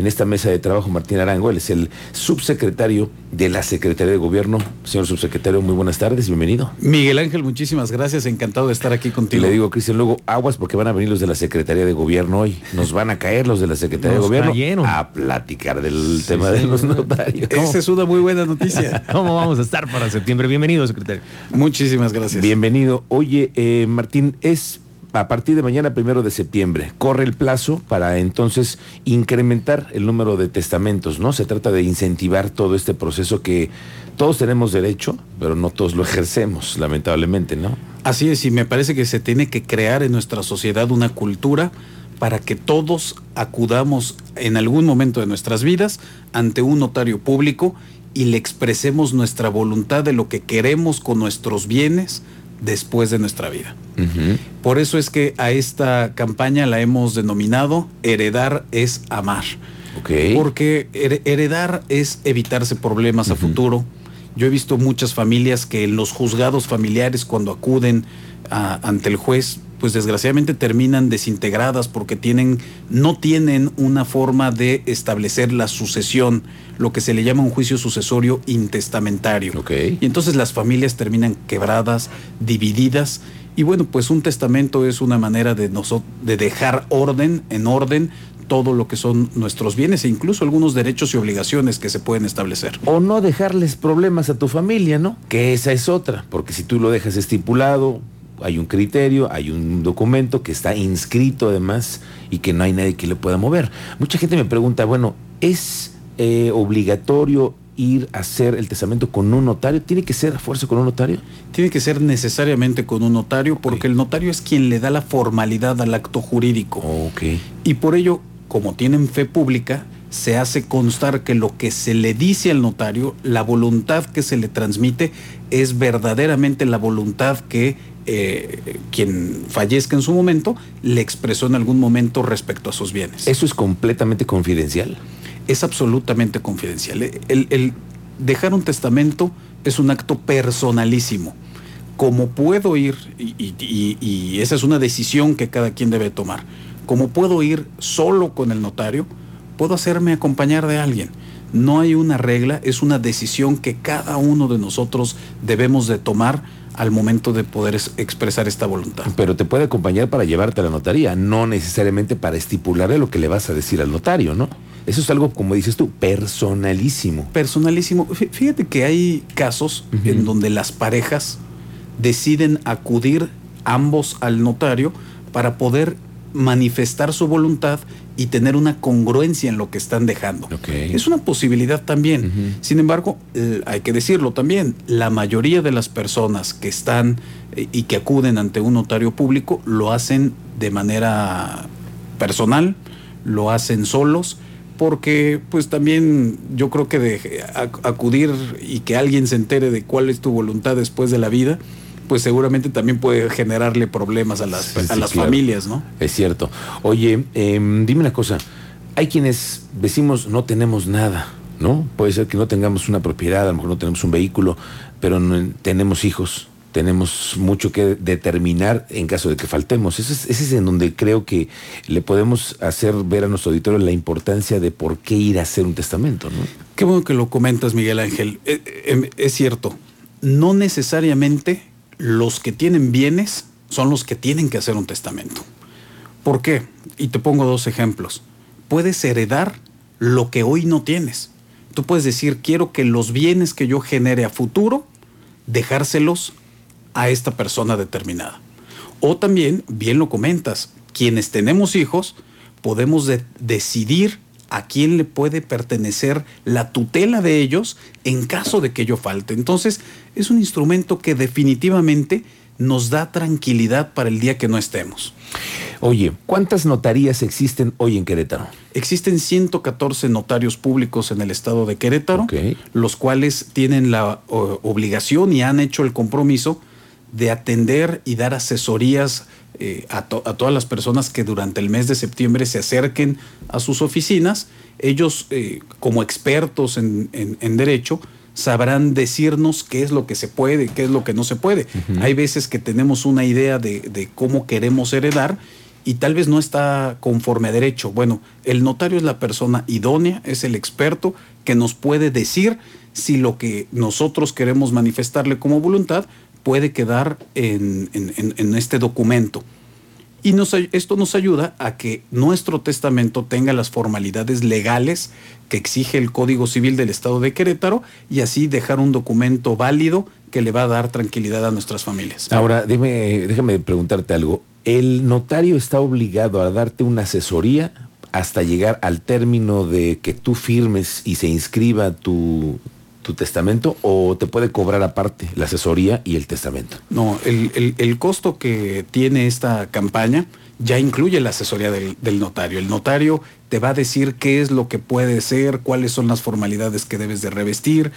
en esta mesa de trabajo Martín Arango, él es el subsecretario de la Secretaría de Gobierno. Señor subsecretario, muy buenas tardes, bienvenido. Miguel Ángel, muchísimas gracias, encantado de estar aquí contigo. Y le digo, Cristian, luego aguas porque van a venir los de la Secretaría de Gobierno hoy. Nos van a caer los de la Secretaría de Gobierno a platicar del tema de los notarios. Esa es una muy buena noticia. ¿Cómo vamos a estar para septiembre? Bienvenido, secretario. Muchísimas gracias. Bienvenido. Oye, eh, Martín, es a partir de mañana, primero de septiembre, corre el plazo para entonces incrementar el número de testamentos, ¿no? Se trata de incentivar todo este proceso que todos tenemos derecho, pero no todos lo ejercemos, lamentablemente, ¿no? Así es, y me parece que se tiene que crear en nuestra sociedad una cultura para que todos acudamos en algún momento de nuestras vidas ante un notario público y le expresemos nuestra voluntad de lo que queremos con nuestros bienes después de nuestra vida. Por eso es que a esta campaña la hemos denominado Heredar es amar. Porque heredar es evitarse problemas a futuro. Yo he visto muchas familias que en los juzgados familiares cuando acuden ante el juez pues desgraciadamente terminan desintegradas porque tienen, no tienen una forma de establecer la sucesión, lo que se le llama un juicio sucesorio intestamentario. Y entonces las familias terminan quebradas, divididas. Y bueno, pues un testamento es una manera de, de dejar orden, en orden, todo lo que son nuestros bienes e incluso algunos derechos y obligaciones que se pueden establecer. O no dejarles problemas a tu familia, ¿no? Que esa es otra, porque si tú lo dejas estipulado, hay un criterio, hay un documento que está inscrito además y que no hay nadie que le pueda mover. Mucha gente me pregunta, bueno, ¿es eh, obligatorio ir a hacer el testamento con un notario? ¿Tiene que ser a fuerza con un notario? Tiene que ser necesariamente con un notario porque el notario es quien le da la formalidad al acto jurídico. Okay. Y por ello, como tienen fe pública, se hace constar que lo que se le dice al notario, la voluntad que se le transmite, es verdaderamente la voluntad que eh, quien fallezca en su momento le expresó en algún momento respecto a sus bienes. ¿Eso es completamente confidencial? Es absolutamente confidencial. El, dejar un testamento es un acto personalísimo. Como puedo ir, y esa es una decisión que cada quien debe tomar, como puedo ir solo con el notario, puedo hacerme acompañar de alguien. No hay una regla, es una decisión que cada uno de nosotros debemos de tomar al momento de poder expresar esta voluntad. Pero te puede acompañar para llevarte a la notaría, no necesariamente para estipularle lo que le vas a decir al notario, ¿no? Eso es algo, como dices tú, personalísimo. Personalísimo. Fíjate que hay casos en donde las parejas deciden acudir ambos al notario para poder manifestar su voluntad y tener una congruencia en lo que están dejando. Es una posibilidad también. Sin embargo, eh, hay que decirlo también, la mayoría de las personas que están eh, y que acuden ante un notario público lo hacen de manera personal, lo hacen solos, porque pues también yo creo que de acudir y que alguien se entere de cuál es tu voluntad después de la vida, pues seguramente también puede generarle problemas a las, a las familias, ¿no? Es cierto. Oye, em, dime una cosa, hay quienes decimos no tenemos nada, ¿no? Puede ser que no tengamos una propiedad, a lo mejor no tenemos un vehículo, pero tenemos hijos, tenemos mucho que determinar en caso de que faltemos. Ese es, ese es, en donde creo que le podemos hacer ver a nuestro auditorio la importancia de por qué ir a hacer un testamento, ¿no? Qué bueno que lo comentas, Miguel Ángel. Eh, eh, es cierto, no necesariamente los que tienen bienes son los que tienen que hacer un testamento. ¿Por qué? Y te pongo dos ejemplos. Puedes heredar lo que hoy no tienes. Tú puedes decir, quiero que los bienes que yo genere a futuro, dejárselos a esta persona determinada. O también, bien lo comentas, quienes tenemos hijos, podemos decidir a quién le puede pertenecer la tutela de ellos en caso de que yo falte. Entonces, es un instrumento que definitivamente nos da tranquilidad para el día que no estemos. Oye, ¿cuántas notarías existen hoy en Querétaro? Existen 114 notarios públicos en el estado de Querétaro, los cuales tienen la obligación y han hecho el compromiso de atender y dar asesorías eh, a, todas las personas que durante el mes de septiembre se acerquen a sus oficinas. Ellos, eh, como expertos en, derecho, sabrán decirnos qué es lo que se puede, qué es lo que no se puede. Hay veces que tenemos una idea de, cómo queremos heredar y tal vez no está conforme a derecho. Bueno, el notario es la persona idónea, es el experto que nos puede decir si lo que nosotros queremos manifestarle como voluntad puede quedar en, este documento. Y esto nos ayuda a que nuestro testamento tenga las formalidades legales que exige el Código Civil del Estado de Querétaro y así dejar un documento válido que le va a dar tranquilidad a nuestras familias. Ahora, déjame preguntarte algo. ¿El notario está obligado a darte una asesoría hasta llegar al término de que tú firmes y se inscriba tu, tu testamento o te puede cobrar aparte la asesoría y el testamento? No, el, costo que tiene esta campaña ya incluye la asesoría del, notario. El notario te va a decir qué es lo que puede ser, cuáles son las formalidades que debes de revestir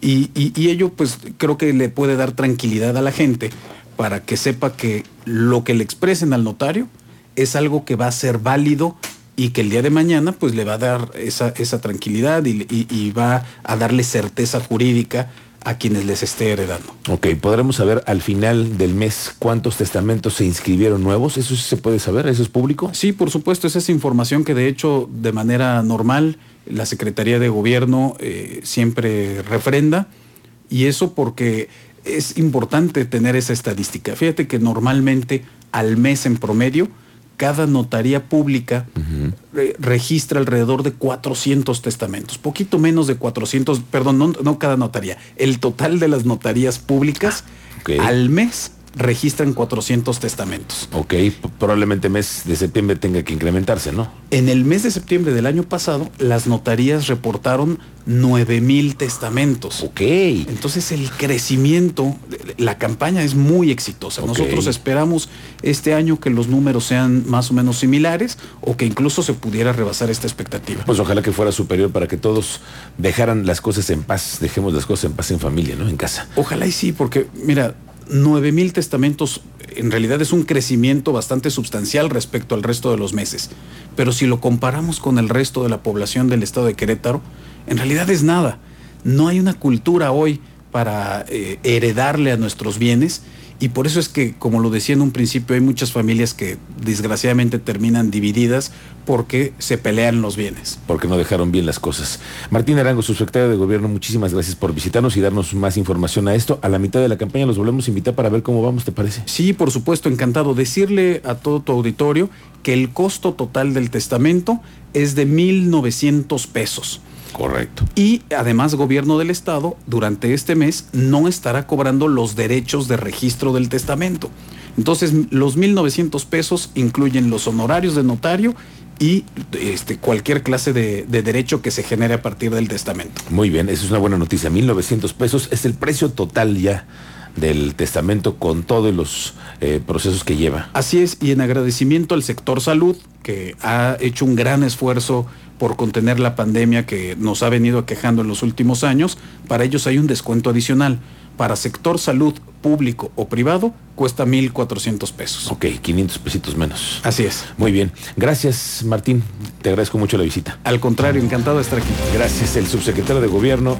y, y ello pues creo que le puede dar tranquilidad a la gente para que sepa que lo que le expresen al notario es algo que va a ser válido y que el día de mañana pues le va a dar esa, esa tranquilidad y, va a darle certeza jurídica a quienes les esté heredando. Ok, ¿podremos saber al final del mes cuántos testamentos se inscribieron nuevos? ¿Eso sí se puede saber? ¿Eso es público? Sí, por supuesto, esa es información que de hecho de manera normal la Secretaría de Gobierno eh, siempre refrenda y eso porque es importante tener esa estadística. Fíjate que normalmente al mes en promedio cada notaría pública registra alrededor de 400 testamentos, poquito menos de 400, perdón, no, cada notaría, el total de las notarías públicas ah, al mes registran 400 testamentos. Ok, probablemente mes de septiembre tenga que incrementarse, ¿no? En el mes de septiembre del año pasado, las notarías reportaron 9 mil testamentos. Ok. Entonces el crecimiento, la campaña es muy exitosa. Nosotros esperamos este año que los números sean más o menos similares o que incluso se pudiera rebasar esta expectativa. Pues ojalá que fuera superior para que todos dejaran las cosas en paz, dejemos las cosas en paz en familia, ¿no? En casa. Ojalá y sí, porque mira, 9 mil testamentos en realidad es un crecimiento bastante sustancial respecto al resto de los meses. Pero si lo comparamos con el resto de la población del estado de Querétaro, en realidad es nada. No hay una cultura hoy para eh, heredarle a nuestros bienes y por eso es que, como lo decía en un principio, hay muchas familias que desgraciadamente terminan divididas porque se pelean los bienes. Porque no dejaron bien las cosas. Martín Arango, subsecretario de Gobierno, muchísimas gracias por visitarnos y darnos más información a esto. A la mitad de la campaña los volvemos a invitar para ver cómo vamos, ¿te parece? Sí, por supuesto, encantado. Decirle a todo tu auditorio que el costo total del testamento es de 1.900 pesos. Correcto. Y además gobierno del estado durante este mes no estará cobrando los derechos de registro del testamento. Entonces los 1.900 pesos incluyen los honorarios de notario y este, cualquier clase de, derecho que se genere a partir del testamento. Muy bien, eso es una buena noticia. 1.900 pesos es el precio total ya del testamento con todos los eh, procesos que lleva. Así es, y en agradecimiento al sector salud, que ha hecho un gran esfuerzo por contener la pandemia que nos ha venido aquejando en los últimos años, para ellos hay un descuento adicional. Para sector salud público o privado cuesta 1.400 pesos. Ok, 500 pesitos menos. Así es. Muy bien. Gracias, Martín. Te agradezco mucho la visita. Al contrario, encantado de estar aquí. Gracias, el subsecretario de Gobierno.